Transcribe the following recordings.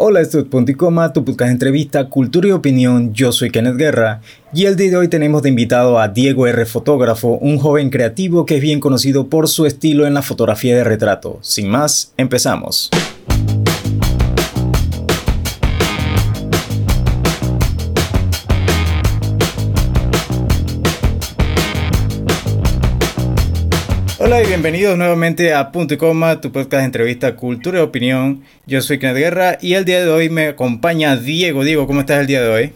Hola, esto es tu podcast de entrevista, cultura y opinión. Yo soy Kenneth Guerra y el día de hoy tenemos de invitado a Diego R. Fotógrafo, un joven creativo que es bien conocido por su estilo en la fotografía de retrato. Sin más, empezamos. Hola y bienvenidos nuevamente a Punto y Coma, tu podcast de entrevista, cultura y opinión. Yo soy Kenneth Guerra y el día de hoy me acompaña Diego. Diego, ¿cómo estás el día de hoy?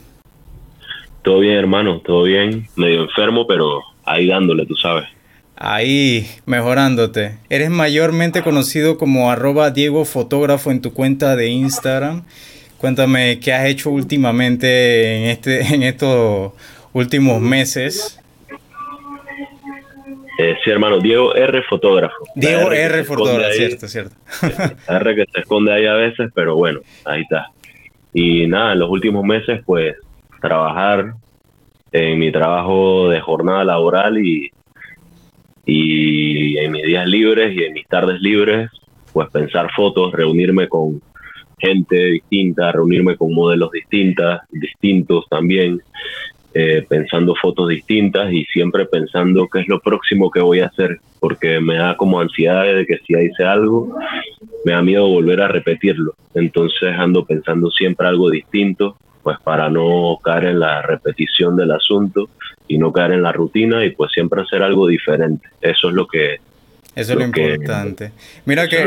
Todo bien, hermano, todo bien. Medio enfermo, pero ahí dándole, tú sabes. Ahí, mejorándote. Eres mayormente conocido como arroba Diego Fotógrafo en tu cuenta de Instagram. Cuéntame qué has hecho últimamente en, este, en estos últimos meses. Eh, sí, hermano, Diego R. Fotógrafo. Diego R. Fotógrafo, cierto, cierto. R que se esconde ahí a veces, pero bueno, ahí está. Y nada, en los últimos meses, pues, trabajar en mi trabajo de jornada laboral y, y en mis días libres y en mis tardes libres, pues pensar fotos, reunirme con gente distinta, reunirme con modelos distintas, distintos también, eh, pensando fotos distintas y siempre pensando qué es lo próximo que voy a hacer, porque me da como ansiedad de que si hice algo, me da miedo volver a repetirlo. Entonces ando pensando siempre algo distinto, pues para no caer en la repetición del asunto y no caer en la rutina y pues siempre hacer algo diferente. Eso es lo que... Eso es lo, importante. Mira que,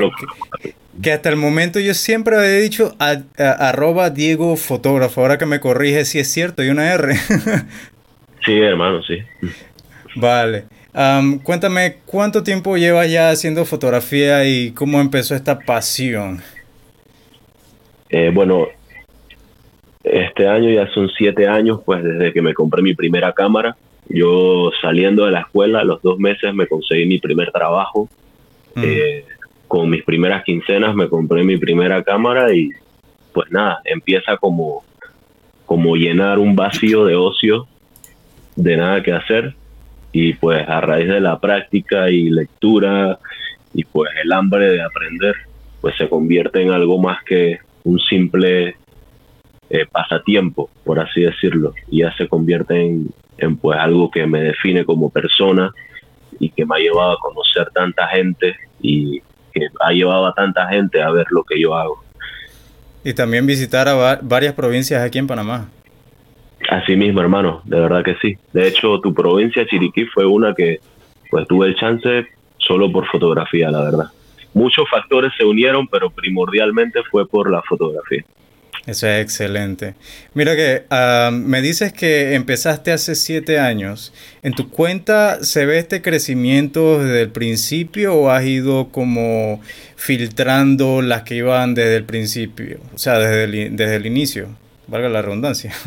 que hasta el momento yo siempre había dicho arroba Diego Fotógrafo. Ahora que me corrige si es cierto, hay una R. sí, hermano, sí. Vale. cuéntame, ¿cuánto tiempo llevas ya haciendo fotografía y cómo empezó esta pasión? Eh, bueno, este año ya son siete años, pues desde que me compré mi primera cámara. Yo saliendo de la escuela, a los dos meses me conseguí mi primer trabajo. Mm. Eh, con mis primeras quincenas me compré mi primera cámara y pues nada, empieza como, como llenar un vacío de ocio, de nada que hacer y pues a raíz de la práctica y lectura y pues el hambre de aprender, pues se convierte en algo más que un simple eh, pasatiempo, por así decirlo, y ya se convierte en, en pues algo que me define como persona y que me ha llevado a conocer tanta gente y que ha llevado a tanta gente a ver lo que yo hago. Y también visitar a varias provincias aquí en Panamá. Así mismo, hermano, de verdad que sí. De hecho, tu provincia, Chiriquí, fue una que pues tuve el chance solo por fotografía, la verdad. Muchos factores se unieron, pero primordialmente fue por la fotografía. Eso es excelente. Mira que ah, me dices que empezaste hace siete años. ¿En tu cuenta se ve este crecimiento desde el principio o has ido como filtrando las que iban desde el principio? O sea, desde el, desde el inicio, valga la redundancia.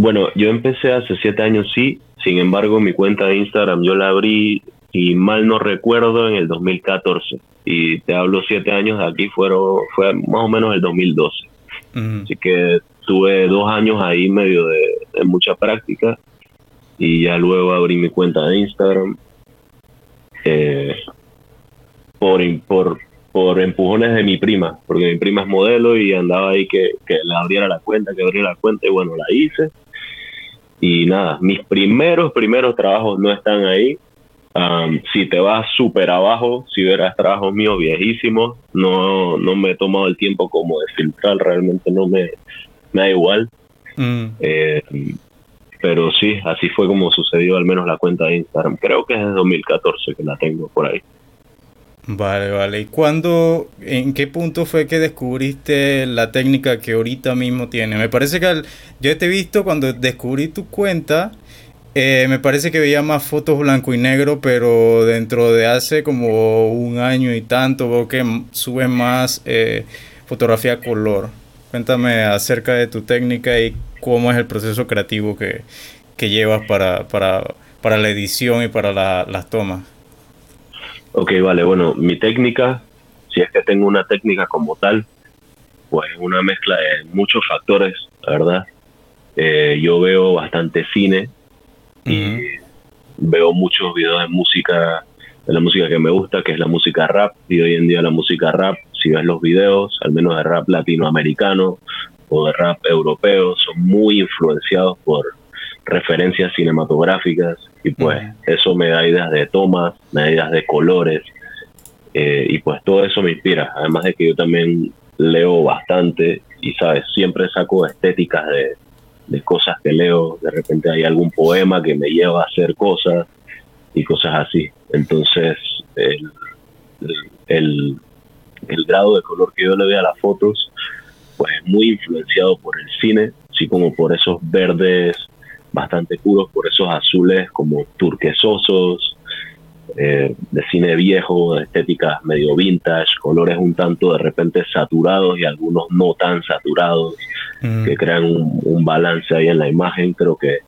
Bueno, yo empecé hace siete años, sí. Sin embargo, mi cuenta de Instagram yo la abrí, y mal no recuerdo, en el 2014. Y te hablo siete años de aquí, fueron, fue más o menos el 2012. Así que tuve dos años ahí medio de, mucha práctica y ya luego abrí mi cuenta de Instagram eh, por, por, por empujones de mi prima, porque mi prima es modelo y andaba ahí que, que le abriera la cuenta, que abriera la cuenta y bueno, la hice. Y nada, mis primeros, primeros trabajos no están ahí, si te vas súper abajo, si verás trabajos míos viejísimos, no, no me he tomado el tiempo como de filtrar, realmente no me, me da igual. Mm. Eh, pero sí, así fue como sucedió al menos la cuenta de Instagram. Creo que es de 2014 que la tengo por ahí. Vale, vale. ¿Y cuándo, en qué punto fue que descubriste la técnica que ahorita mismo tiene? Me parece que yo te he visto cuando descubrí tu cuenta, eh, me parece que veía más fotos blanco y negro, pero dentro de hace como un año y tanto veo que sube más eh, fotografía color. Cuéntame acerca de tu técnica y cómo es el proceso creativo que, llevas para, para, para, la edición y para las tomas. Ok, vale, bueno, mi técnica, si es que tengo una técnica como tal, pues es una mezcla de muchos factores, la verdad. Eh, yo veo bastante cine, y veo muchos videos de música, de la música que me gusta, que es la música rap, y hoy en día la música rap si ves los videos, al menos de rap latinoamericano o de rap europeo, son muy influenciados por referencias cinematográficas y pues eso me da ideas de tomas, me da ideas de colores eh, y pues todo eso me inspira, además de que yo también leo bastante y sabes, siempre saco estéticas de, de cosas que leo, de repente hay algún poema que me lleva a hacer cosas y cosas así. Entonces, el, el, el, grado de color que yo le doy a las fotos, pues es muy influenciado por el cine, así como por esos verdes bastante puros, por esos azules como turquesosos, eh, de cine viejo, de estéticas medio vintage, colores un tanto de repente saturados y algunos no tan saturados, mm. que crean un, balance ahí en la imagen. Creo que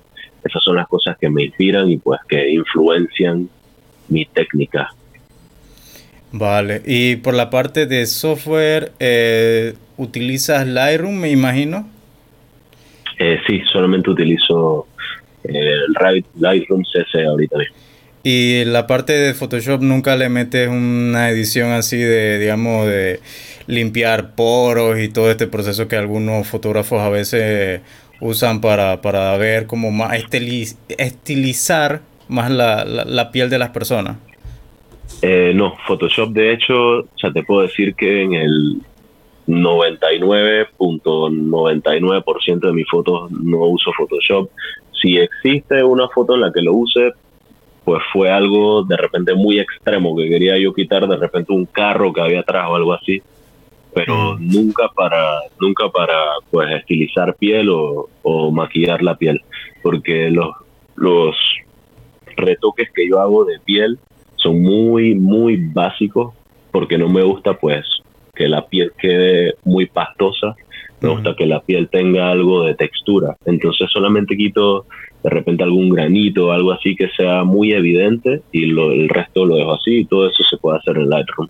esas son las cosas que me inspiran y pues que influencian mi técnica. Vale, y por la parte de software, eh, ¿utilizas Lightroom, me imagino? Eh, sí, solamente utilizo el Lightroom CC ahorita mismo. Y la parte de Photoshop nunca le metes una edición así de, digamos, de limpiar poros y todo este proceso que algunos fotógrafos a veces usan para, para ver como más estilizar más la, la, piel de las personas. Eh, no, Photoshop de hecho, ya te puedo decir que en el 99.99% de mis fotos no uso Photoshop. Si existe una foto en la que lo use, pues fue algo de repente muy extremo que quería yo quitar de repente un carro que había atrás o algo así pero mm. nunca para nunca para pues estilizar piel o, maquillar la piel porque los los retoques que yo hago de piel son muy muy básicos porque no me gusta pues que la piel quede muy pastosa me gusta que la piel tenga algo de textura entonces solamente quito de repente algún granito, algo así que sea muy evidente y el resto lo dejo así y todo eso se puede hacer en Lightroom.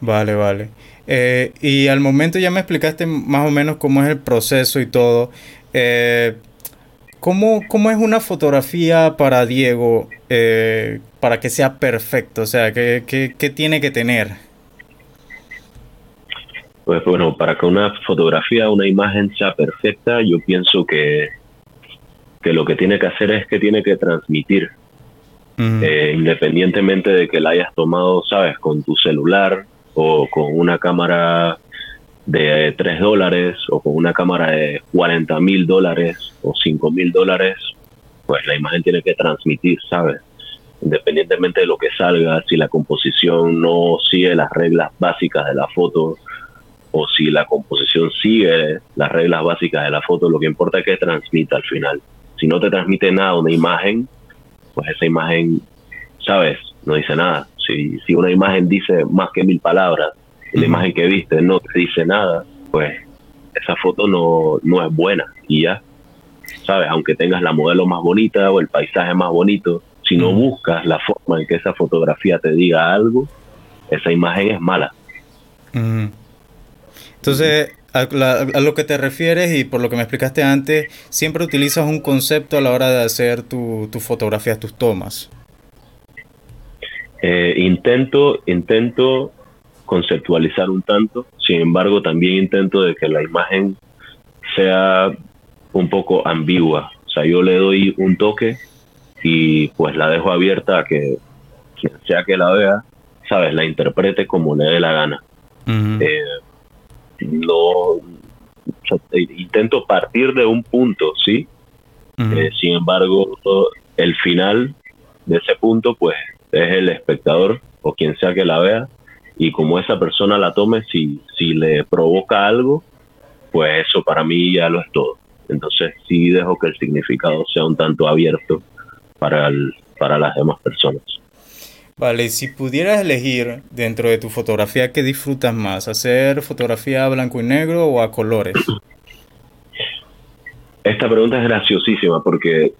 Vale, vale. Eh, y al momento ya me explicaste más o menos cómo es el proceso y todo. Eh, ¿cómo, es una fotografía para Diego eh, para que sea perfecto? O sea, ¿qué, qué tiene que tener? Pues bueno, para que una fotografía, una imagen sea perfecta, yo pienso que, que lo que tiene que hacer es que tiene que transmitir. Eh, independientemente de que la hayas tomado, sabes, con tu celular o con una cámara de 3 dólares o con una cámara de 40 mil dólares o 5 mil dólares, pues la imagen tiene que transmitir, ¿sabes? Independientemente de lo que salga, si la composición no sigue las reglas básicas de la foto, o si la composición sigue las reglas básicas de la foto, lo que importa es que transmita al final. Si no te transmite nada una imagen, pues esa imagen, ¿sabes? No dice nada. Si, si una imagen dice más que mil palabras y la imagen que viste no te dice nada, pues esa foto no, no es buena y ya. ¿Sabes? Aunque tengas la modelo más bonita o el paisaje más bonito, si no buscas la forma en que esa fotografía te diga algo, esa imagen es mala. Entonces, a, lo que te refieres y por lo que me explicaste antes, siempre utilizas un concepto a la hora de hacer tu, tu fotografías, tus tomas. Eh, intento, intento conceptualizar un tanto, sin embargo también intento de que la imagen sea un poco ambigua. O sea, yo le doy un toque y pues la dejo abierta a que quien sea que la vea, sabes, la interprete como le dé la gana no intento partir de un punto, ¿sí? Eh, sin embargo, el final de ese punto, pues, es el espectador o quien sea que la vea, y como esa persona la tome, si, si le provoca algo, pues eso para mí ya lo es todo. Entonces sí dejo que el significado sea un tanto abierto para, para las demás personas. Vale, si pudieras elegir dentro de tu fotografía, ¿qué disfrutas más? ¿Hacer fotografía a blanco y negro o a colores? Esta pregunta es graciosísima porque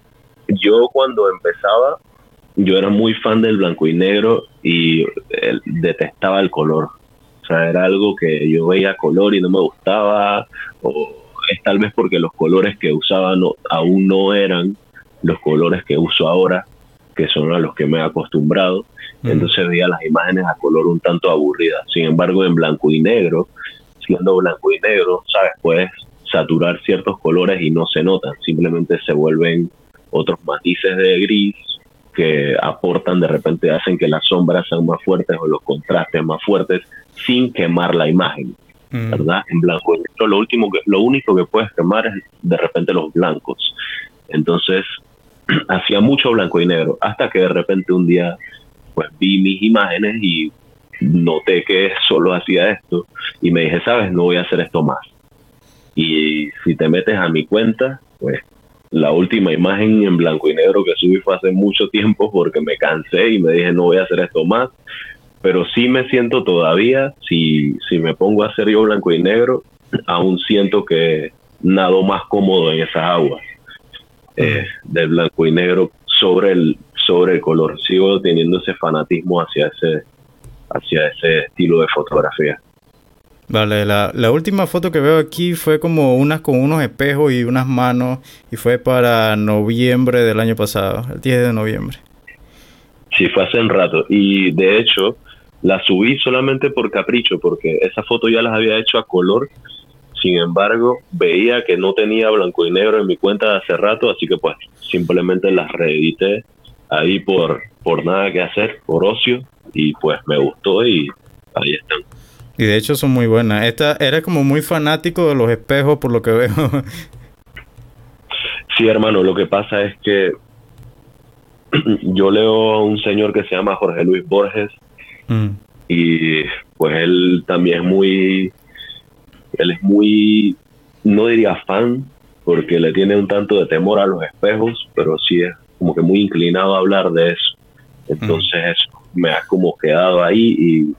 yo cuando empezaba, yo era muy fan del blanco y negro y detestaba el color. O sea, era algo que yo veía color y no me gustaba, o es tal vez porque los colores que usaba no, aún no eran los colores que uso ahora que son a los que me he acostumbrado. Entonces veía las imágenes a color un tanto aburridas. Sin embargo, en blanco y negro, siendo blanco y negro, sabes, puedes saturar ciertos colores y no se notan, simplemente se vuelven otros matices de gris que aportan de repente, hacen que las sombras sean más fuertes o los contrastes más fuertes sin quemar la imagen. Mm. ¿Verdad? En blanco y negro lo último que, lo único que puedes quemar es de repente los blancos. Entonces, hacía mucho blanco y negro, hasta que de repente un día pues vi mis imágenes y noté que solo hacía esto y me dije, sabes, no voy a hacer esto más. Y si te metes a mi cuenta, pues la última imagen en blanco y negro que subí fue hace mucho tiempo porque me cansé y me dije no voy a hacer esto más. Pero sí me siento todavía, si, si me pongo a hacer yo blanco y negro, aún siento que nado más cómodo en esas aguas eh, del blanco y negro sobre el, sobre el color. Sigo teniendo ese fanatismo hacia ese, hacia ese estilo de fotografía. Vale, la, la, última foto que veo aquí fue como unas con unos espejos y unas manos y fue para noviembre del año pasado, el 10 de noviembre. Sí, fue hace un rato y de hecho la subí solamente por capricho porque esa foto ya las había hecho a color, sin embargo veía que no tenía blanco y negro en mi cuenta hace rato, así que pues simplemente las reedité ahí por, por nada que hacer, por ocio y pues me gustó y ahí están. Y de hecho son muy buenas. Esta era como muy fanático de los espejos por lo que veo. sí, hermano, lo que pasa es que yo leo a un señor que se llama Jorge Luis Borges mm. y pues él también es muy, él es muy, no diría fan, porque le tiene un tanto de temor a los espejos, pero sí es como que muy inclinado a hablar de eso. Entonces mm. me ha como quedado ahí y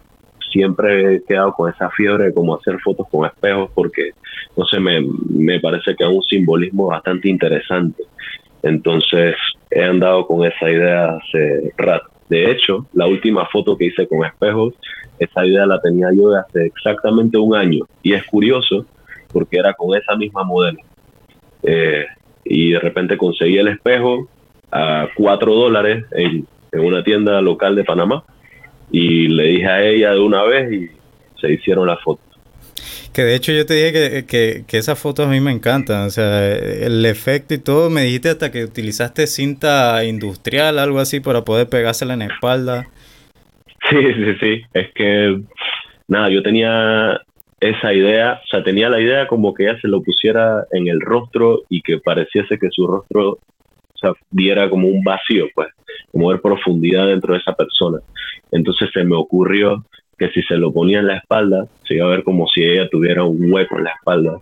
siempre he quedado con esa fiebre de como hacer fotos con espejos porque, no sé, me, me parece que es un simbolismo bastante interesante. Entonces he andado con esa idea hace rato. De hecho, la última foto que hice con espejos, esa idea la tenía yo de hace exactamente un año. Y es curioso porque era con esa misma modelo. Eh, y de repente conseguí el espejo a cuatro dólares en, en una tienda local de Panamá y le dije a ella de una vez y se hicieron las fotos. Que de hecho yo te dije que, que, esas fotos a mí me encantan, o sea, el efecto y todo, me dijiste hasta que utilizaste cinta industrial, algo así, para poder pegársela en la espalda. Sí, sí, sí, es que, nada, yo tenía esa idea, o sea, tenía la idea como que ella se lo pusiera en el rostro y que pareciese que su rostro, sea, diera como un vacío, pues, como ver profundidad dentro de esa persona. Entonces se me ocurrió que si se lo ponía en la espalda, se iba a ver como si ella tuviera un hueco en la espalda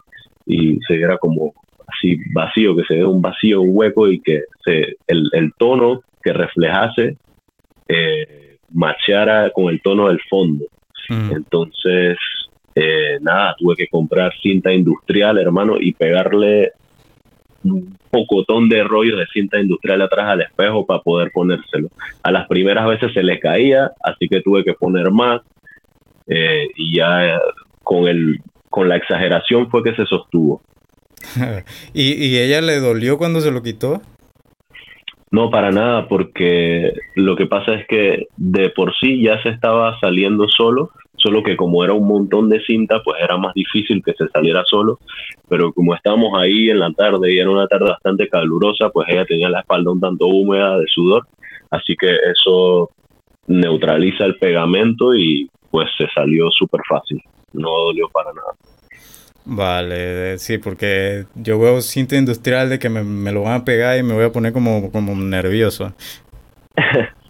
y se viera como así vacío, que se vea un vacío, un hueco y que se, el, tono que reflejase eh, macheara con el tono del fondo. Mm. Entonces, eh, nada, tuve que comprar cinta industrial, hermano, y pegarle un pocotón de rollos de cinta industrial atrás al espejo para poder ponérselo. A las primeras veces se le caía, así que tuve que poner más eh, y ya con, el, con la exageración fue que se sostuvo. ¿Y, ¿Y ella le dolió cuando se lo quitó? No, para nada, porque lo que pasa es que de por sí ya se estaba saliendo solo solo que como era un montón de cinta, pues era más difícil que se saliera solo, pero como estábamos ahí en la tarde y era una tarde bastante calurosa, pues ella tenía la espalda un tanto húmeda de sudor, así que eso neutraliza el pegamento y pues se salió súper fácil, no dolió para nada. Vale, sí, porque yo veo cinta industrial de que me, me, lo van a pegar y me voy a poner como, como nervioso.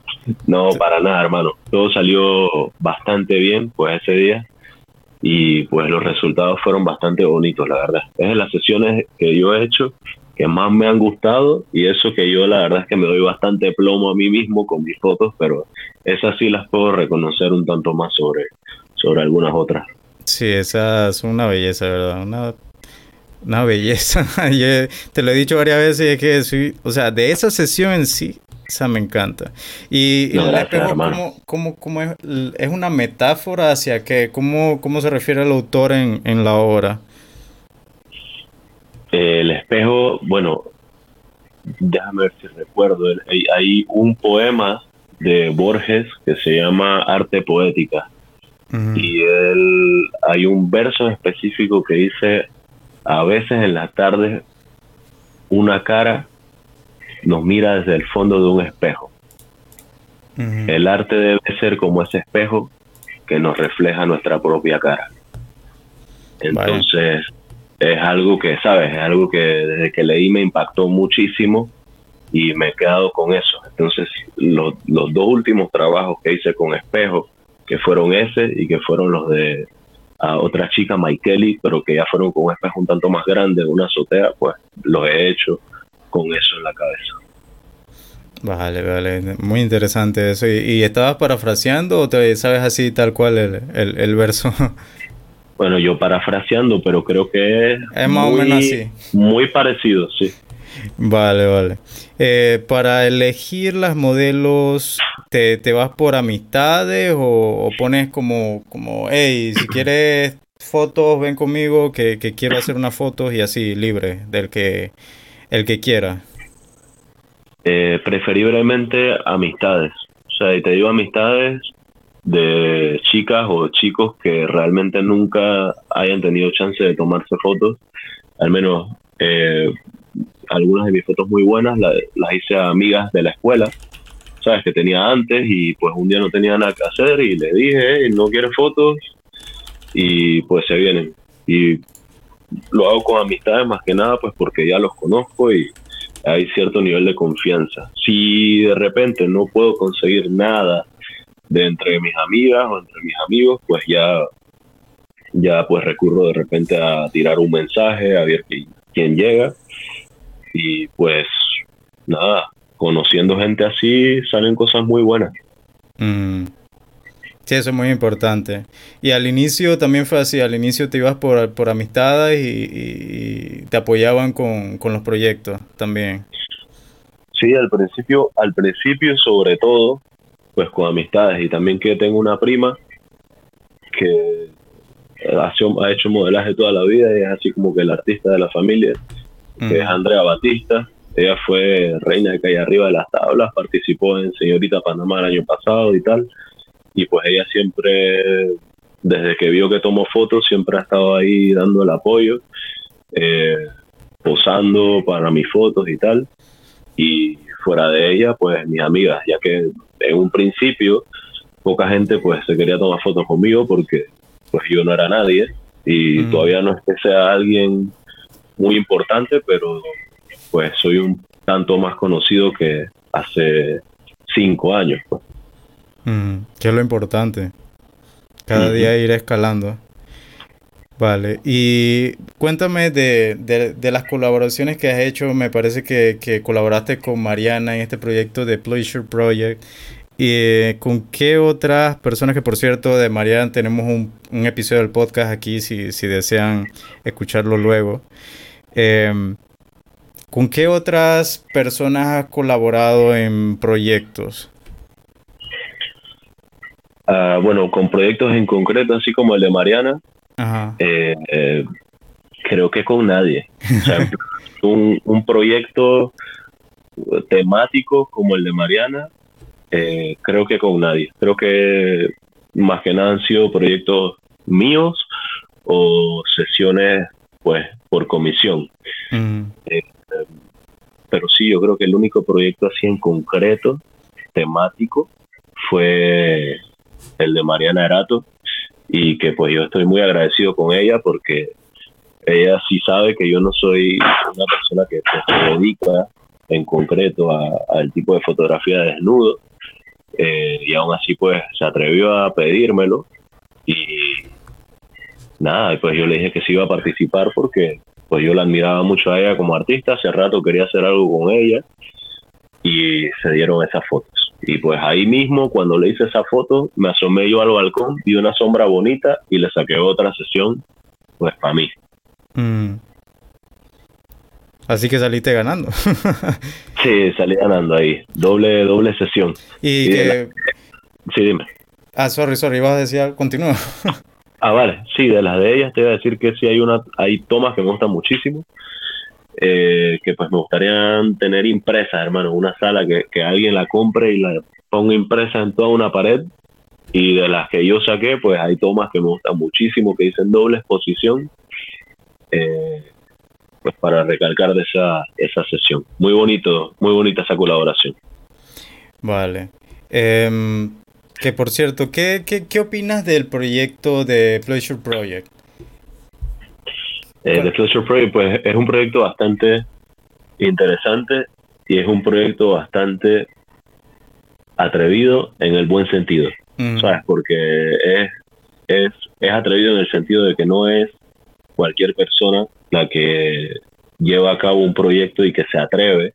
No, para nada, hermano. Todo salió bastante bien, pues ese día. Y pues los resultados fueron bastante bonitos, la verdad. Es de las sesiones que yo he hecho que más me han gustado y eso que yo la verdad es que me doy bastante plomo a mí mismo con mis fotos, pero esas sí las puedo reconocer un tanto más sobre, sobre algunas otras. Sí, esa es una belleza, ¿verdad? Una, una belleza. te lo he dicho varias veces, es que o sea, de esa sesión en sí, esa me encanta. Y, el espejo, ¿cómo, es, es, una metáfora hacia qué? ¿Cómo, cómo se refiere el autor en, en la obra? El espejo, bueno, déjame ver si recuerdo, hay, un poema de Borges que se llama Arte Poética. Y él, hay un verso específico que dice, a veces en las tardes una cara nos mira desde el fondo de un espejo. El arte debe ser como ese espejo que nos refleja nuestra propia cara. Entonces, es algo que, ¿sabes? Es algo que desde que leí me impactó muchísimo y me he quedado con eso. Entonces, los dos últimos trabajos que hice con espejo, que fueron ese y que fueron los de otra chica, Kelly, pero que ya fueron con un espejo un tanto más grande, una azotea, pues los he hecho con eso en la cabeza. Vale, vale, muy interesante eso. ¿Y, estabas parafraseando o te sabes así tal cual el, el, verso? Bueno, yo parafraseando, pero creo que es, más muy, o menos así. Muy parecido, sí. Vale, vale. Eh, para elegir las modelos, ¿te, te vas por amistades o, pones como, como, hey, si quieres fotos, ven conmigo, que, que quiero hacer unas fotos y así, libre, del que, el que quiera? Eh, preferiblemente amistades. O sea, y te digo amistades de chicas o chicos que realmente nunca hayan tenido chance de tomarse fotos. Al menos eh, algunas de mis fotos muy buenas las, hice a amigas de la escuela, ¿sabes? Que tenía antes y pues un día no tenía nada que hacer y le dije, no quieres fotos y pues se vienen. Y lo hago con amistades más que nada pues porque ya los conozco y hay cierto nivel de confianza. Si de repente no puedo conseguir nada de entre mis amigas o entre mis amigos, pues ya, ya pues recurro de repente a tirar un mensaje, a ver quién, llega. Y pues nada, conociendo gente así salen cosas muy buenas. Mm. Sí, eso es muy importante. Y al inicio también fue así, al inicio te ibas por, por amistades y, te apoyaban con, los proyectos también. Sí, al principio, al principio sobre todo, pues con amistades y también que tengo una prima que ha, ha hecho modelaje toda la vida y es así como que el artista de la familia, que es Andrea Batista. Ella fue reina de calle arriba de las tablas, participó en Señorita Panamá el año pasado y tal y pues ella siempre, desde que vio que tomó fotos, siempre ha estado ahí dando el apoyo, eh, posando para mis fotos y tal. Y fuera de ella, pues mis amigas, ya que en un principio poca gente pues se quería tomar fotos conmigo porque pues yo no era nadie y mm. todavía no es que sea alguien muy importante, pero pues soy un tanto más conocido que hace cinco años. Pues. Mm, que es lo importante. Cada día ir escalando. Vale, y cuéntame de, de, las colaboraciones que has hecho. Me parece que, que, colaboraste con Mariana en este proyecto de Pleasure Project. ¿Y eh, con qué otras personas que, por cierto, de Mariana tenemos un, un episodio del podcast aquí si, si desean escucharlo luego? Em, ¿Con qué otras personas has colaborado en proyectos? Ah, bueno, con proyectos en concreto, así como el de Mariana, eh, eh, creo que con nadie. un, proyecto temático como el de Mariana, eh, creo que con nadie. Creo que más que nada han sido proyectos míos o sesiones pues por comisión. pero sí, yo creo que el único proyecto así en concreto, temático, fue el de Mariana Erato, y que pues yo estoy muy agradecido con ella porque ella sí sabe que yo no soy una persona que pues, se dedica en concreto al tipo de fotografía de desnudo eh, y aún así pues se atrevió a pedírmelo y nada, pues yo le dije que sí iba a participar porque pues yo la admiraba mucho a ella como artista, hace rato quería hacer algo con ella y se dieron esas fotos. Y pues ahí mismo, cuando le hice esa foto, me asomé yo al balcón, vi una sombra bonita y le saqué otra sesión, pues para mí. Mm. Así que saliste ganando. sí, salí ganando ahí. Doble, doble sesión. Y, que... Sí, dime. Ah, sorry, sorry, ibas a decir, continúa. ah, vale. Sí, de las de ellas te iba a decir que sí hay una, hay tomas que me gustan muchísimo. Eh, que pues me gustaría tener impresas, hermano, una sala que, que alguien la compre y la ponga impresa en toda una pared y de las que yo saqué, pues hay tomas que me gustan muchísimo, que dicen doble exposición, eh, pues para recalcar de esa, esa sesión. Muy bonito, muy bonita esa colaboración. Vale. Em, que por cierto, ¿qué, qué, qué opinas del proyecto de Pleasure Project? Eh, The Pleasure Project, pues es un proyecto bastante interesante y es un proyecto bastante atrevido en el buen sentido. Mm. ¿Sabes? Porque es, es, es atrevido en el sentido de que no es cualquier persona la que lleva a cabo un proyecto y que se atreve,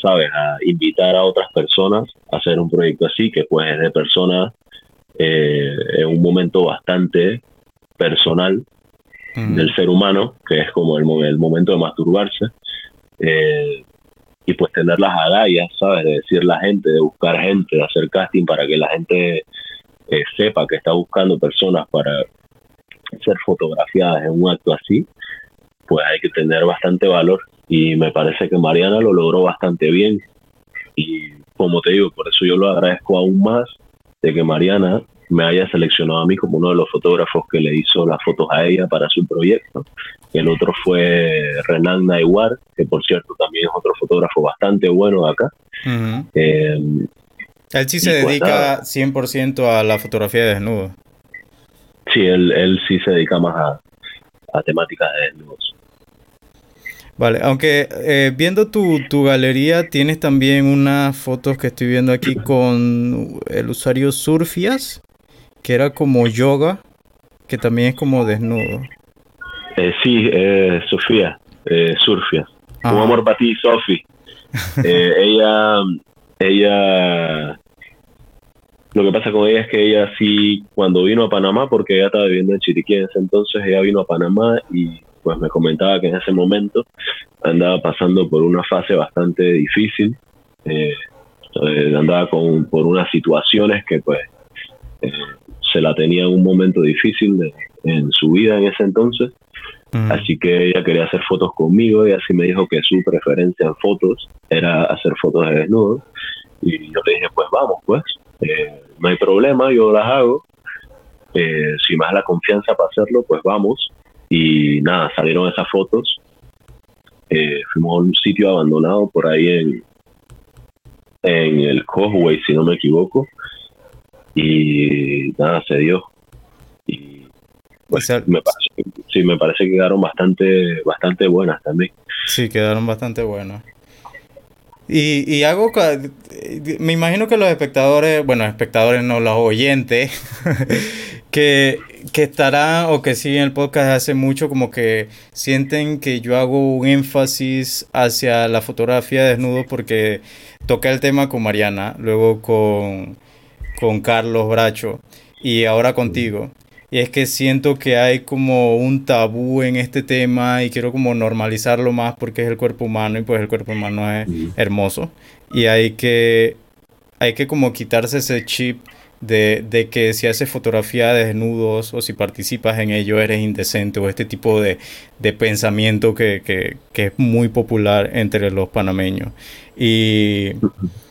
¿sabes?, a invitar a otras personas a hacer un proyecto así, que pues es de personas eh, en un momento bastante personal mm. del ser humano, que es como el, el momento de masturbarse, eh, y pues tener las agallas, ¿sabes? De decir la gente, de buscar gente, de hacer casting para que la gente eh, sepa que está buscando personas para ser fotografiadas en un acto así, pues hay que tener bastante valor y me parece que Mariana lo logró bastante bien y como te digo, por eso yo lo agradezco aún más de que Mariana me haya seleccionado a mí como uno de los fotógrafos que le hizo las fotos a ella para su proyecto. El otro fue Renan Naiguar, que por cierto también es otro fotógrafo bastante bueno de acá. Eh, él sí se pues dedica 100% a la fotografía de desnudo. Sí, él, él sí se dedica más a, a temáticas de desnudos. Vale, aunque eh, viendo tu, tu, galería tienes también unas fotos que estoy viendo aquí con el usuario Surfias, que era como yoga, que también es como desnudo. Eh, sí, eh, Sofía, eh, Surfias. Un ah. amor para ti, Sofi. Eh, ella, ella, lo que pasa con ella es que ella sí, cuando vino a Panamá, porque ella estaba viviendo en Chiriquí en ese entonces, ella vino a Panamá y pues me comentaba que en ese momento andaba pasando por una fase bastante difícil, eh, eh, andaba con, por unas situaciones que pues eh, se la tenía en un momento difícil en su vida en ese entonces, así que ella quería hacer fotos conmigo y así me dijo que su preferencia en fotos era hacer fotos de desnudo. Y yo le dije pues vamos pues, no hay problema, yo las hago, si me das la confianza para hacerlo pues vamos. Y nada, salieron esas fotos. Eh, fuimos a un sitio abandonado por ahí en, en el Causeway, si no me equivoco. Y nada, se dio. Y pues, me parece, sí, me parece que quedaron bastante, bastante buenas también. Sí, quedaron bastante buenas. Y, y hago, me imagino que los espectadores, bueno, espectadores no, los oyentes, que, que estarán o que siguen el podcast hace mucho, como que sienten que yo hago un énfasis hacia la fotografía de desnudo porque toqué el tema con Mariana, luego con, con Carlos Bracho y ahora contigo. Y es que siento que hay como un tabú en este tema y quiero como normalizarlo más porque es el cuerpo humano y pues el cuerpo humano es hermoso. Y hay que, hay que como quitarse ese chip de, de, que si haces fotografía de desnudos o si participas en ello eres indecente o este tipo de, de pensamiento que, que, que, es muy popular entre los panameños. Y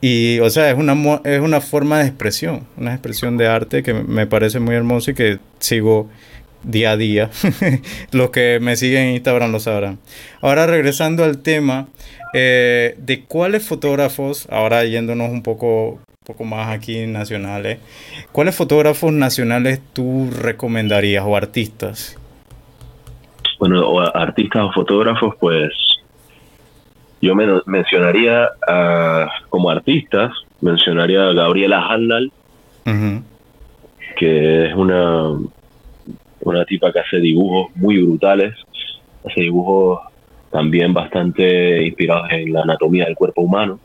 y, o sea, es una, es una forma de expresión, una expresión de arte que me parece muy hermoso y que sigo día a día. Los que me siguen en Instagram lo sabrán. Ahora, regresando al tema, eh, de cuáles fotógrafos, ahora yéndonos un poco, poco más aquí nacionales, ¿cuáles fotógrafos nacionales tú recomendarías o artistas? Bueno, artistas o fotógrafos, pues yo mencionaría como artistas, mencionaría a Gabriela Handal, que es una, una tipa que hace dibujos muy brutales, hace dibujos también bastante inspirados en la anatomía del cuerpo humano.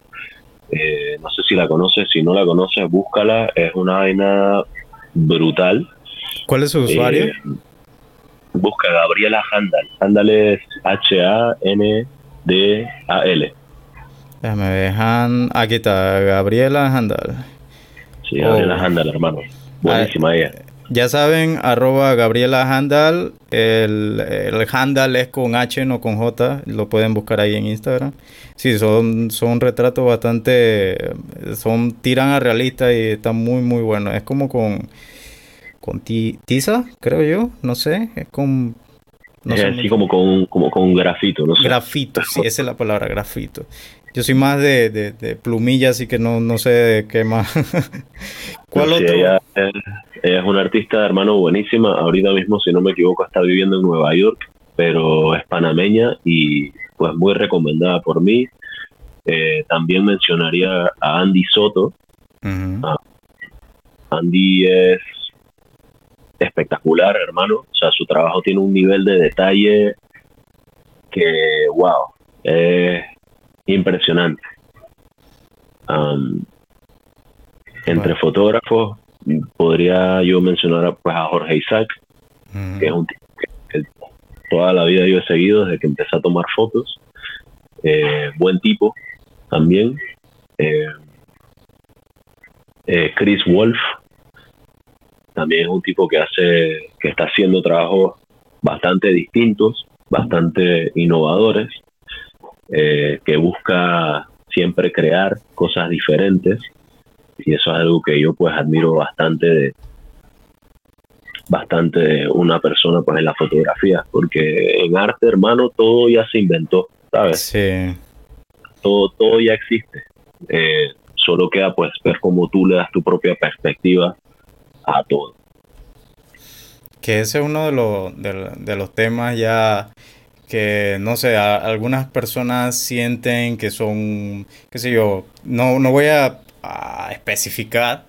Eh, no sé si la conoces, si no la conoces, búscala, es una vaina brutal. ¿Cuál es su usuario? Eh, busca Gabriela Handal. Handal es H-A-N D-A-L. Déjame ver. aquí está, Gabriela Handal. Sí, Gabriela oh. Handal, hermano. Buenísima ella. Ya saben, arroba Gabriela Handal. El, el handle es con H, no con J. Lo pueden buscar ahí en Instagram. Sí, son, son retratos bastante. Son tiran a realista y están muy, muy buenos. Es como con. Con tiza, creo yo. No sé. Es con. No es así como con, como con grafito, no sé. Grafito, sí, esa es la palabra, grafito. Yo soy más de, de, plumilla, así que no, no sé de qué más. ¿Cuál otro? Ella, es una artista, hermano, buenísima. Ahorita mismo, si no me equivoco, está viviendo en Nueva York, pero es panameña y pues muy recomendada por mí. Eh, también mencionaría a Andy Soto. Ah, Andy es espectacular, hermano. O sea, su trabajo tiene un nivel de detalle que, wow, es impresionante. entre fotógrafos podría yo mencionar pues, a Jorge Isaac, que es un tipo que, toda la vida yo he seguido desde que empecé a tomar fotos. Eh, buen tipo también. Eh, eh, Chris Wolf también es un tipo que hace que está haciendo trabajos bastante distintos, bastante innovadores. Eh, que busca siempre crear cosas diferentes. Y eso es algo que yo pues admiro bastante de bastante de una persona pues en la fotografía. Porque en arte hermano todo ya se inventó sabes sí. Todo todo ya existe. Eh, solo queda pues ver cómo tú le das tu propia perspectiva a todo que ese es uno de los, de los temas ya que no sé, algunas personas sienten que son, qué sé yo, no, no voy a, especificar,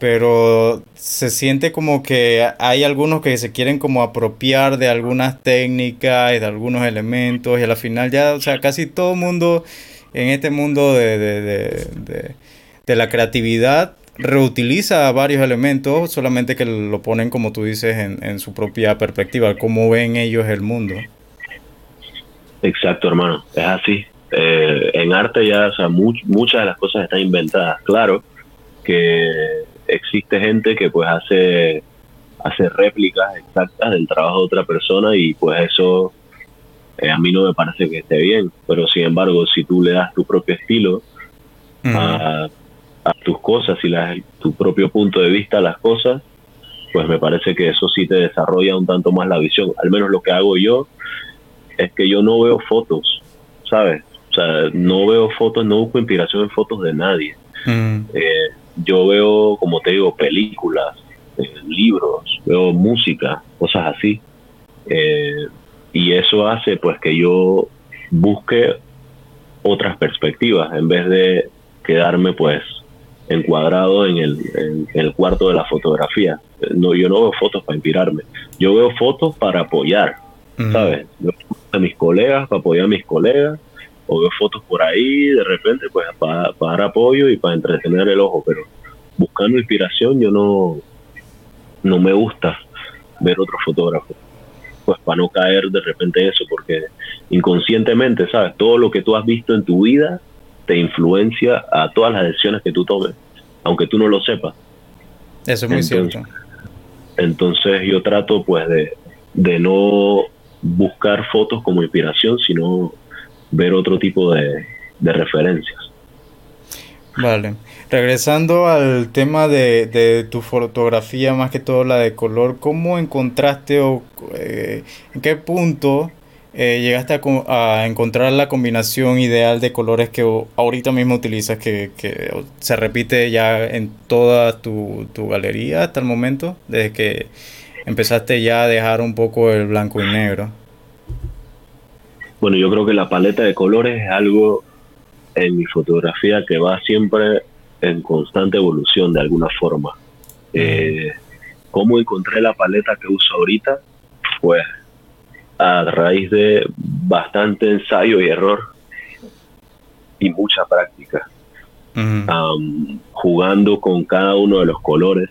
pero se siente como que hay algunos que se quieren como apropiar de algunas técnicas y de algunos elementos y al final ya, o sea, casi todo mundo en este mundo de, de, de la creatividad reutiliza varios elementos, solamente que lo ponen, como tú dices, en, en su propia perspectiva, cómo ven ellos el mundo. Exacto, hermano, es así. Eh, en arte ya, o sea, muchas de las cosas están inventadas. Claro que existe gente que pues hace, hace réplicas exactas del trabajo de otra persona y pues eso eh, a mí no me parece que esté bien. Pero sin embargo, si tú le das tu propio estilo a, tus cosas y las, tu propio punto de vista a las cosas, pues me parece que eso sí te desarrolla un tanto más la visión. Al menos lo que hago yo es que yo no veo fotos, ¿sabes? O sea, no veo fotos, no busco inspiración en fotos de nadie. Mm. Eh, yo veo, como te digo, películas, eh, libros, veo música, cosas así. Eh, y eso hace pues que yo busque otras perspectivas en vez de quedarme pues encuadrado en el, en el cuarto de la fotografía. No, yo no veo fotos para inspirarme, yo veo fotos para apoyar, ¿sabes? a mis colegas, para apoyar a mis colegas, o veo fotos por ahí, de repente, pues para, dar apoyo y para entretener el ojo, pero buscando inspiración yo no, no me gusta ver otro fotógrafo, pues para no caer de repente en eso, porque inconscientemente, ¿sabes? Todo lo que tú has visto en tu vida te influencia a todas las decisiones que tú tomes, aunque tú no lo sepas. Eso es muy cierto. Entonces yo trato pues de, de no buscar fotos como inspiración, sino ver otro tipo de, referencias. Vale. Regresando al tema de, tu fotografía, más que todo la de color, ¿cómo encontraste o eh, en qué punto eh, llegaste a, encontrar la combinación ideal de colores que ahorita mismo utilizas, que, se repite ya en toda tu, tu, galería hasta el momento, desde que empezaste ya a dejar un poco el blanco y negro? Bueno, yo creo que la paleta de colores es algo en mi fotografía que va siempre en constante evolución de alguna forma. Eh, ¿Cómo encontré la paleta que uso ahorita? Pues a raíz de bastante ensayo y error y mucha práctica. jugando con cada uno de los colores,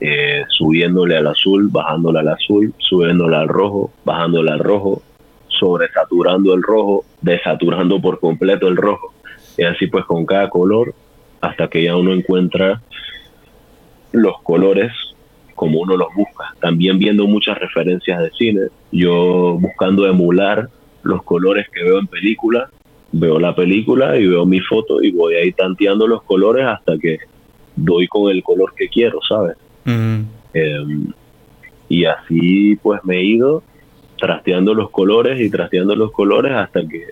eh, subiéndole al azul, bajándole al azul, subiéndole al rojo, bajándole al rojo, sobresaturando el rojo, desaturando por completo el rojo. Y así pues con cada color hasta que ya uno encuentra los colores como uno los busca. También viendo muchas referencias de cine, yo buscando emular los colores que veo en películas, veo la película y veo mi foto y voy ahí tanteando los colores hasta que doy con el color que quiero, ¿sabes? Em, y así pues me he ido trasteando los colores y trasteando los colores hasta que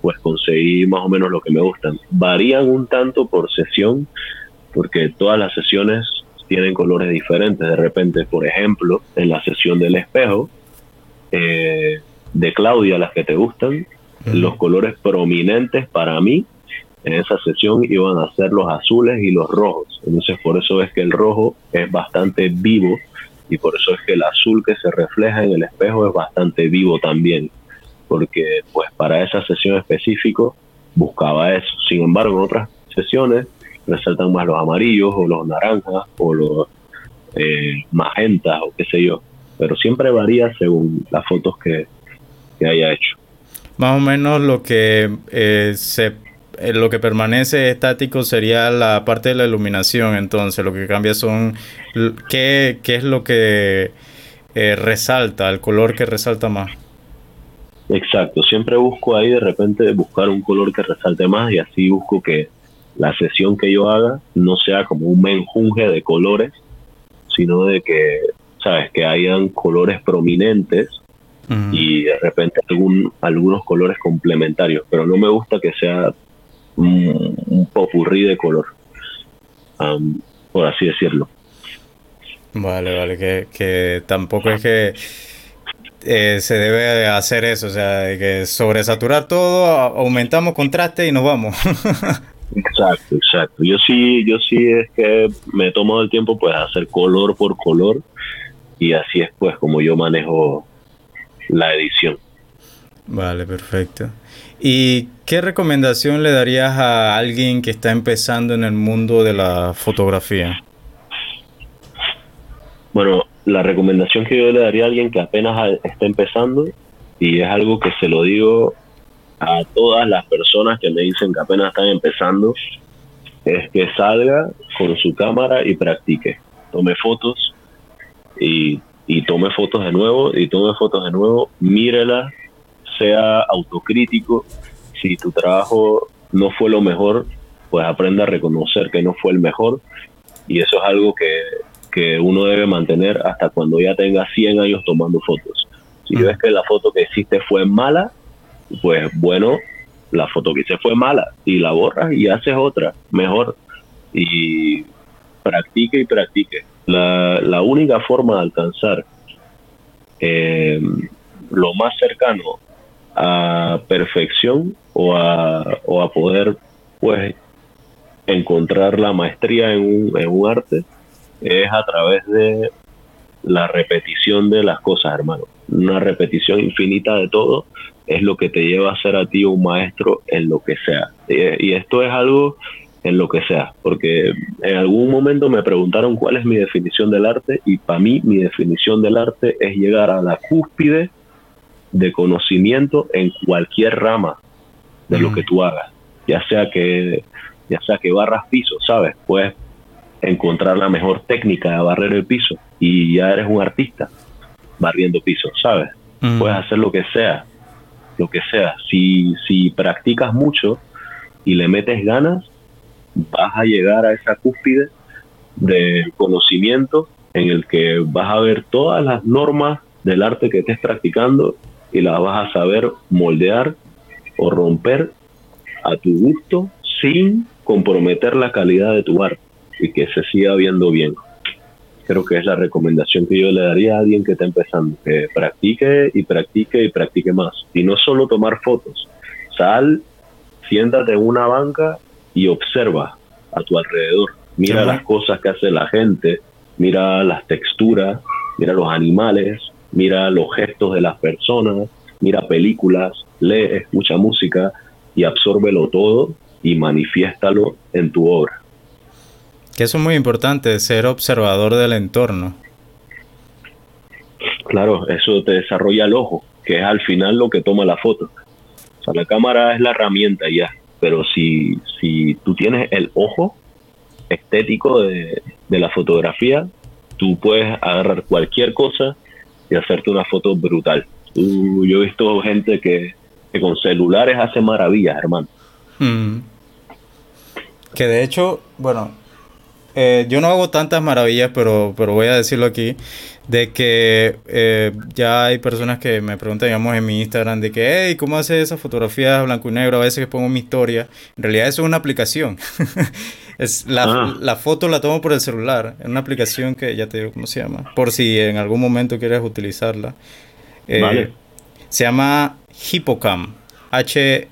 pues conseguí más o menos lo que me gustan. Varían un tanto por sesión, porque todas las sesiones tienen colores diferentes. De repente, por ejemplo, en la sesión del espejo, eh, de Claudia, las que te gustan, los colores prominentes para mí en esa sesión iban a ser los azules y los rojos. Entonces, por eso es que el rojo es bastante vivo y por eso es que el azul que se refleja en el espejo es bastante vivo también porque pues para esa sesión específico buscaba eso. Sin embargo, en otras sesiones resaltan más los amarillos o los naranjas o los eh, magentas o qué sé yo. Pero siempre varía según las fotos que, haya hecho. Más o menos lo que eh, se eh, lo que permanece estático sería la parte de la iluminación, entonces lo que cambia son qué, qué es lo que resalta, el color que resalta más. Exacto, siempre busco ahí de repente buscar un color que resalte más y así busco que la sesión que yo haga no sea como un menjunje de colores, sino de que, sabes, que hayan colores prominentes y de repente algún, algunos colores complementarios, pero no me gusta que sea un, un popurrí de color, por así decirlo. Vale, vale, que, que tampoco es que eh, se debe hacer eso, o sea, de que sobresaturar todo, aumentamos contraste y nos vamos. exacto, exacto. Yo sí, yo sí es que me he tomado el tiempo pues hacer color por color y así es pues como yo manejo la edición. Vale, perfecto. ¿Y qué recomendación le darías a alguien que está empezando en el mundo de la fotografía? Bueno, la recomendación que yo le daría a alguien que apenas está empezando, y es algo que se lo digo a todas las personas que me dicen que apenas están empezando, es que salga con su cámara y practique. Tome fotos y, y tome fotos de nuevo y tome fotos de nuevo, mírela, sea autocrítico. Si tu trabajo no fue lo mejor, pues aprenda a reconocer que no fue el mejor. Y eso es algo que, que uno debe mantener hasta cuando ya tenga 100 años tomando fotos. Si ves que la foto que hiciste fue mala, pues bueno, la foto que hice fue mala y la borras y haces otra mejor. Y practique y practique. La, la única forma de alcanzar eh, lo más cercano a perfección o a, o a poder pues encontrar la maestría en un, en un arte es a través de la repetición de las cosas, hermano. Una repetición infinita de todo es lo que te lleva a ser a ti un maestro en lo que sea. Y, esto es algo en lo que sea, porque en algún momento me preguntaron cuál es mi definición del arte y para mí mi definición del arte es llegar a la cúspide de conocimiento en cualquier rama de lo que tú hagas, ya sea que ya sea que barras piso, ¿sabes? Pues encontrar la mejor técnica de barrer el piso y ya eres un artista barriendo piso, ¿sabes? Mm. Puedes hacer lo que sea, lo que sea. Si, si practicas mucho y le metes ganas, vas a llegar a esa cúspide de conocimiento en el que vas a ver todas las normas del arte que estés practicando y las vas a saber moldear o romper a tu gusto sin comprometer la calidad de tu arte y que se siga viendo bien. Creo que es la recomendación que yo le daría a alguien que está empezando, que practique y practique y practique más. Y no solo tomar fotos, sal, siéntate en una banca y observa a tu alrededor. Mira las cosas que hace la gente, mira las texturas, mira los animales, mira los gestos de las personas, mira películas, lee, escucha música y absórbelo todo y manifiéstalo en tu obra. Que eso es muy importante, ser observador del entorno. Claro, eso te desarrolla el ojo, que es al final lo que toma la foto. O sea, la cámara es la herramienta ya, pero si, si tú tienes el ojo estético de, de la fotografía, tú puedes agarrar cualquier cosa y hacerte una foto brutal. yo he visto gente que, con celulares hace maravillas, hermano. Mm. Que de hecho, bueno, eh, yo no hago tantas maravillas, pero, pero voy a decirlo aquí, de que eh, ya hay personas que me preguntan, digamos, en mi Instagram, de que, hey, ¿cómo haces esas fotografías blanco y negro? A veces que pongo mi historia. En realidad eso es una aplicación. es la, ah. la, foto la tomo por el celular. Es una aplicación que ya te digo cómo se llama. Por si en algún momento quieres utilizarla. Eh, vale. Se llama Hippocam. H-Y-P-O-C-A-M.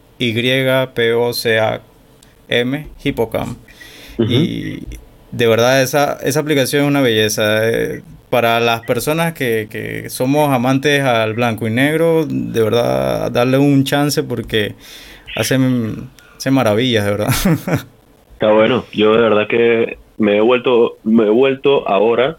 Hippocam. Y de verdad esa, esa aplicación es una belleza. Eh, para las personas que, que, somos amantes al blanco y negro, de verdad darle un chance porque hacen, hacen maravillas, de verdad. Está bueno. Yo de verdad que me he vuelto, me he vuelto ahora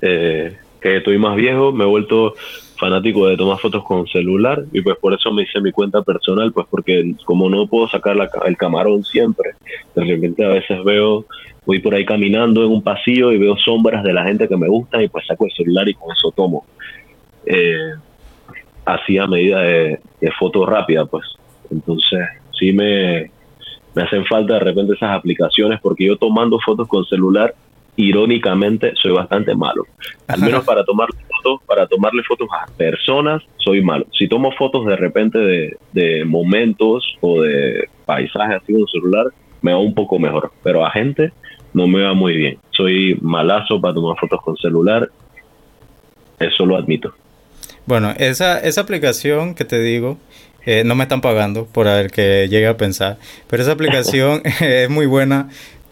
eh, que estoy más viejo, me he vuelto fanático de tomar fotos con celular y pues por eso me hice mi cuenta personal, pues porque como no puedo sacar el camarón siempre, de repente a veces veo, voy por ahí caminando en un pasillo y veo sombras de la gente que me gusta y pues saco el celular y con eso tomo. Eh, así a medida de, de foto rápida, pues. Entonces, sí me, me hacen falta de repente esas aplicaciones porque yo tomando fotos con celular irónicamente soy bastante malo. Al menos para tomar fotos, para tomarle fotos a personas, soy malo. Si tomo fotos de repente de, momentos o de paisajes así con el celular, me va un poco mejor. Pero a gente no me va muy bien. Soy malazo para tomar fotos con celular. Eso lo admito. Bueno, esa, esa aplicación que te digo, eh, no me están pagando por el que llegue a pensar, pero esa aplicación es muy buena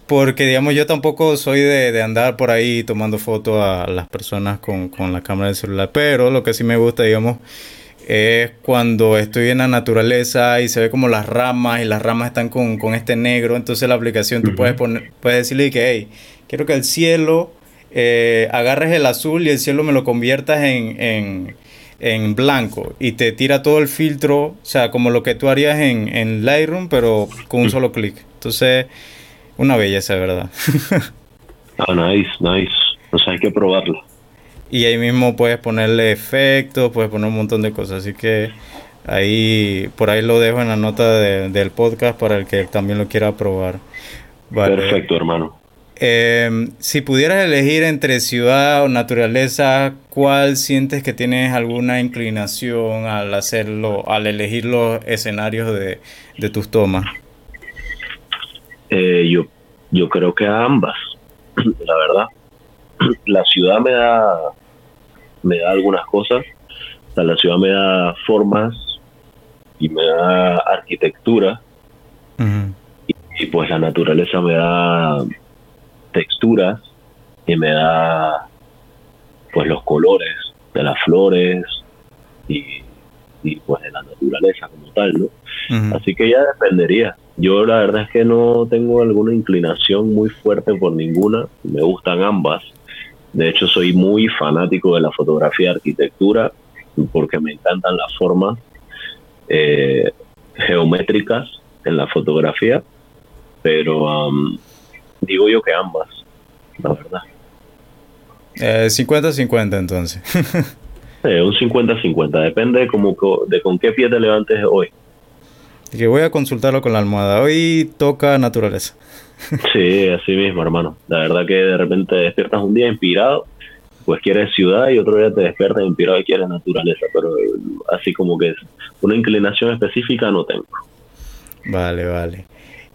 porque, digamos, yo tampoco soy de, andar por ahí tomando fotos a las personas con, la cámara del celular. Pero lo que sí me gusta, digamos, es cuando estoy en la naturaleza y se ve como las ramas y las ramas están con, este negro. Entonces la aplicación tú puedes, poner, puedes decirle que, hey, quiero que el cielo eh, agarres el azul y el cielo me lo conviertas en, en, en, blanco y te tira todo el filtro, o sea, como lo que tú harías en, en Lightroom, pero con un solo clic. Entonces una belleza, ¿verdad? ah, nice, nice. Pues hay que probarlo. Y ahí mismo puedes ponerle efectos, puedes poner un montón de cosas. Así que ahí, por ahí lo dejo en la nota del podcast para el que también lo quiera probar. Perfecto, hermano. Em, si pudieras elegir entre ciudad o naturaleza, ¿cuál sientes que tienes alguna inclinación al hacerlo, al elegir los escenarios de, de tus tomas? Eh, yo, yo creo que a ambas, la verdad. La ciudad me da, me da algunas cosas. la ciudad me da formas y me da arquitectura. y, pues la naturaleza me da texturas y me da pues los colores de las flores y, y pues de la naturaleza como tal, ¿no? Así que ya dependería. Yo la verdad es que no tengo alguna inclinación muy fuerte por ninguna, me gustan ambas. De hecho, soy muy fanático de la fotografía de arquitectura porque me encantan las formas eh, geométricas en la fotografía, pero digo yo que ambas, la verdad. 50-50 eh, entonces. un 50-50, depende de, cómo, de con qué pie te levantes hoy que voy a consultarlo con la almohada. Hoy toca naturaleza. Sí, así mismo, hermano. La verdad que de repente despiertas un día inspirado, pues quieres ciudad y otro día te despiertas inspirado y quieres naturaleza, pero así como que es una inclinación específica no tengo. Vale, vale.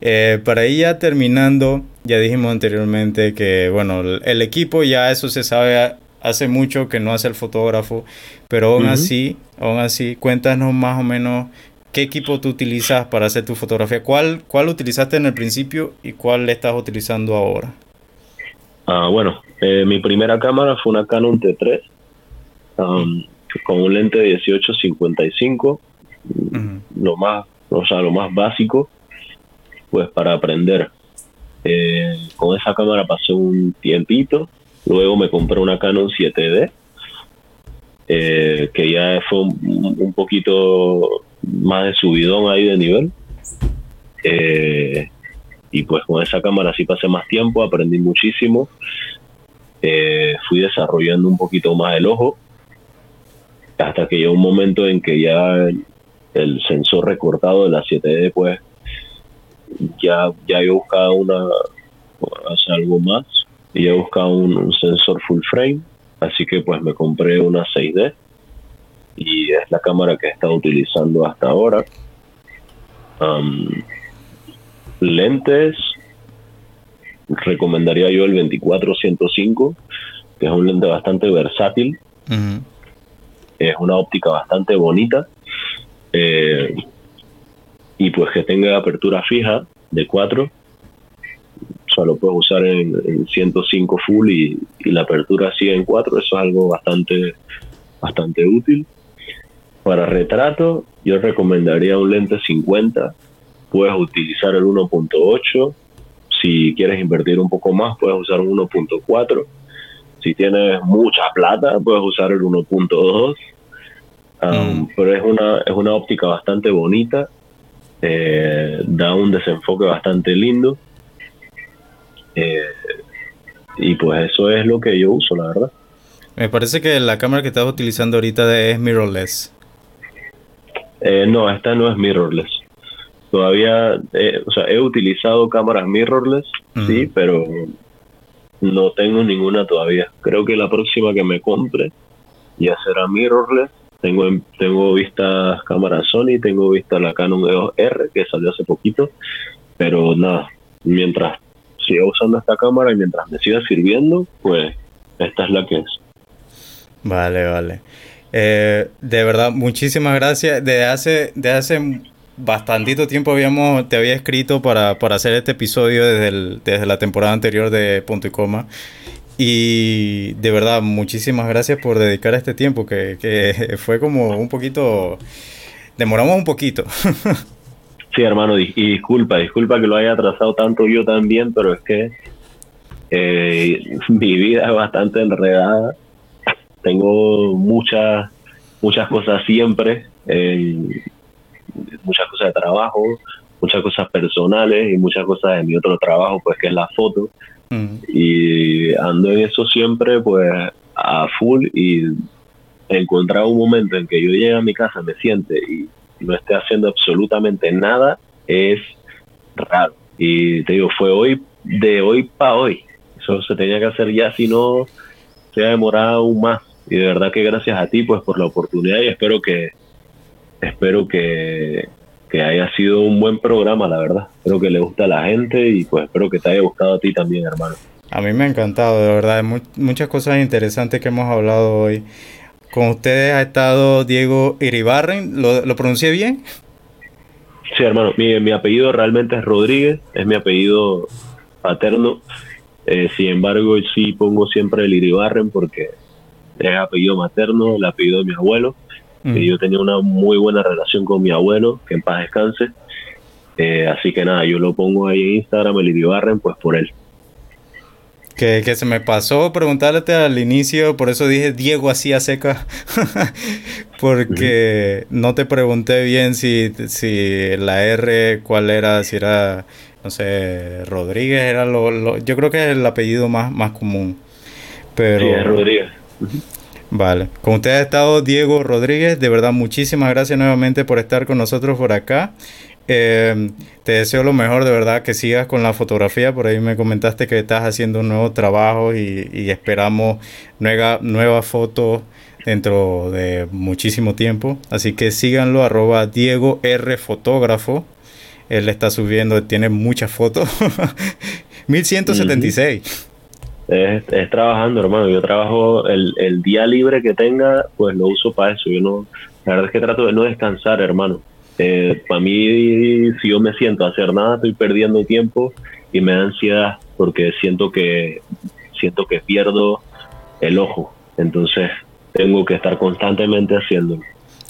Eh, para ir ya terminando, ya dijimos anteriormente que, bueno, el equipo ya eso se sabe hace mucho que no hace el fotógrafo, pero aún así, aún así, cuéntanos más o menos ¿Qué equipo tú utilizas para hacer tu fotografía? ¿Cuál, cuál utilizaste en el principio y cuál le estás utilizando ahora? Ah, bueno, eh, mi primera cámara fue una Canon T3 um, con un lente de 18-55, lo más, o sea, lo más básico, pues para aprender. Eh, con esa cámara pasé un tiempito, luego me compré una Canon 7D, eh, que ya fue un poquito más de subidón ahí de nivel. Eh, y pues con esa cámara sí pasé más tiempo, aprendí muchísimo. eh, fui desarrollando un poquito más el ojo hasta que llegó un momento en que ya el, sensor recortado de la 7D pues ya, ya yo buscaba una hacer algo más y he buscado un, sensor full frame así que pues me compré una 6D y es la cámara que he estado utilizando hasta ahora. Lentes recomendaría yo el 24-105 que es un lente bastante versátil. Es una óptica bastante bonita eh, y pues que tenga apertura fija de 4 o sea lo puedes usar en, 105 full y, la apertura sigue en 4 eso es algo bastante bastante útil para retrato yo recomendaría un lente 50 puedes utilizar el 1.8 si quieres invertir un poco más puedes usar un 1.4 si tienes mucha plata puedes usar el 1.2 um, mm. pero es una es una óptica bastante bonita eh, da un desenfoque bastante lindo eh, y pues eso es lo que yo uso la verdad. Me parece que la cámara que estás utilizando ahorita es mirrorless. Eh, no esta no es mirrorless. Todavía o sea he utilizado cámaras mirrorless sí pero no tengo ninguna todavía. Creo que la próxima que me compre ya será mirrorless. Tengo, tengo vistas cámaras Sony, tengo vista la Canon EOS R que salió hace poquito, pero nada, mientras siga usando esta cámara y mientras me siga sirviendo, pues esta es la que es. Vale, vale. Eh, de verdad, muchísimas gracias. Desde hace, de hace bastantito tiempo habíamos, te había escrito para, para hacer este episodio desde, desde la temporada anterior de Punto y Coma. Y de verdad, muchísimas gracias por dedicar este tiempo, que, que fue como un poquito... Demoramos un poquito. sí, hermano, y, disculpa, disculpa que lo haya atrasado tanto yo también, pero es que eh, mi vida es bastante enredada. Tengo muchas, muchas cosas siempre, muchas cosas de trabajo, muchas cosas personales y muchas cosas de mi otro trabajo, pues que es la foto. Y ando en eso siempre, pues, a full y encontrar un momento en que yo llegue a mi casa, me siente y no esté haciendo absolutamente nada, es raro. Y te digo, fue hoy, de hoy para hoy. Eso se tenía que hacer ya, si no, se ha demorado aún más. Y de verdad que gracias a ti, pues, por la oportunidad y espero que, espero que, que haya sido un buen programa, la verdad. Espero que le guste a la gente y pues espero que te haya gustado a ti también, hermano. A mí me ha encantado, de verdad. muchas cosas interesantes que hemos hablado hoy. Con ustedes ha estado Diego Iribarren. ¿Lo, lo pronuncié bien? Sí, hermano. Mi, mi, apellido realmente es Rodríguez. Es mi apellido paterno. Eh, sin embargo, sí pongo siempre el Iribarren porque es apellido materno, el apellido de mi abuelo. Mm. yo tenía una muy buena relación con mi abuelo, que en paz descanse. Eh, así que nada, yo lo pongo ahí en Instagram, el Iribarren, pues por él. Que, que, se me pasó preguntarte al inicio, por eso dije Diego así a seca, porque no te pregunté bien si, si la R, cuál era, si era, no sé, Rodríguez, era lo, yo creo que es el apellido más, más común. Pero, sí, es Rodríguez. Vale, con usted ha estado Diego Rodríguez, de verdad muchísimas gracias nuevamente por estar con nosotros por acá. Eh, te deseo lo mejor, de verdad, que sigas con la fotografía. Por ahí me comentaste que estás haciendo un nuevo trabajo y, esperamos nueva, nueva foto dentro de muchísimo tiempo. Así que síganlo, arroba Diego R Fotógrafo. Él está subiendo, tiene muchas fotos. 1176. Es, trabajando, hermano. Yo trabajo el, el, día libre que tenga, pues lo uso para eso. Yo no, la verdad es que trato de no descansar, hermano. Eh, para mí, si yo me siento a hacer nada, estoy perdiendo tiempo y me da ansiedad porque siento que siento que pierdo el ojo. Entonces tengo que estar constantemente haciéndolo.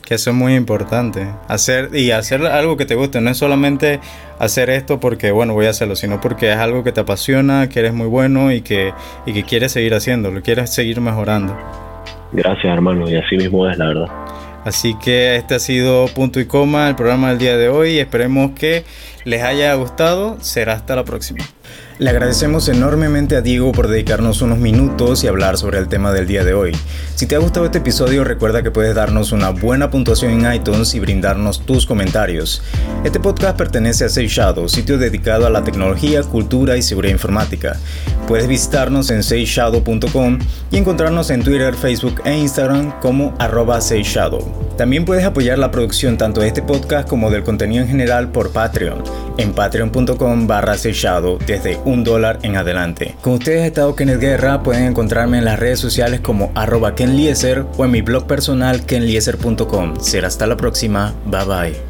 Que eso es muy importante. Hacer y hacer algo que te guste. No es solamente hacer esto porque, bueno, voy a hacerlo, sino porque es algo que te apasiona, que eres muy bueno y que, y que quieres seguir haciéndolo, quieres seguir mejorando. Gracias, hermano. Y así mismo es, la verdad. Así que este ha sido punto y coma el programa del día de hoy. Esperemos que les haya gustado. Será hasta la próxima. Le agradecemos enormemente a Diego por dedicarnos unos minutos y hablar sobre el tema del día de hoy. Si te ha gustado este episodio, recuerda que puedes darnos una buena puntuación en iTunes y brindarnos tus comentarios. Este podcast pertenece a Safe sitio dedicado a la tecnología, cultura y seguridad informática. Puedes visitarnos en safeshadow.com y encontrarnos en Twitter, Facebook e Instagram como arroba SafeShadow. También puedes apoyar la producción tanto de este podcast como del contenido en general por Patreon en patreon.com barra desde un dólar en adelante. Con ustedes ha estado Kenneth Guerra, pueden encontrarme en las redes sociales como arroba kenlieser o en mi blog personal kenlieser.com. Será hasta la próxima, bye bye.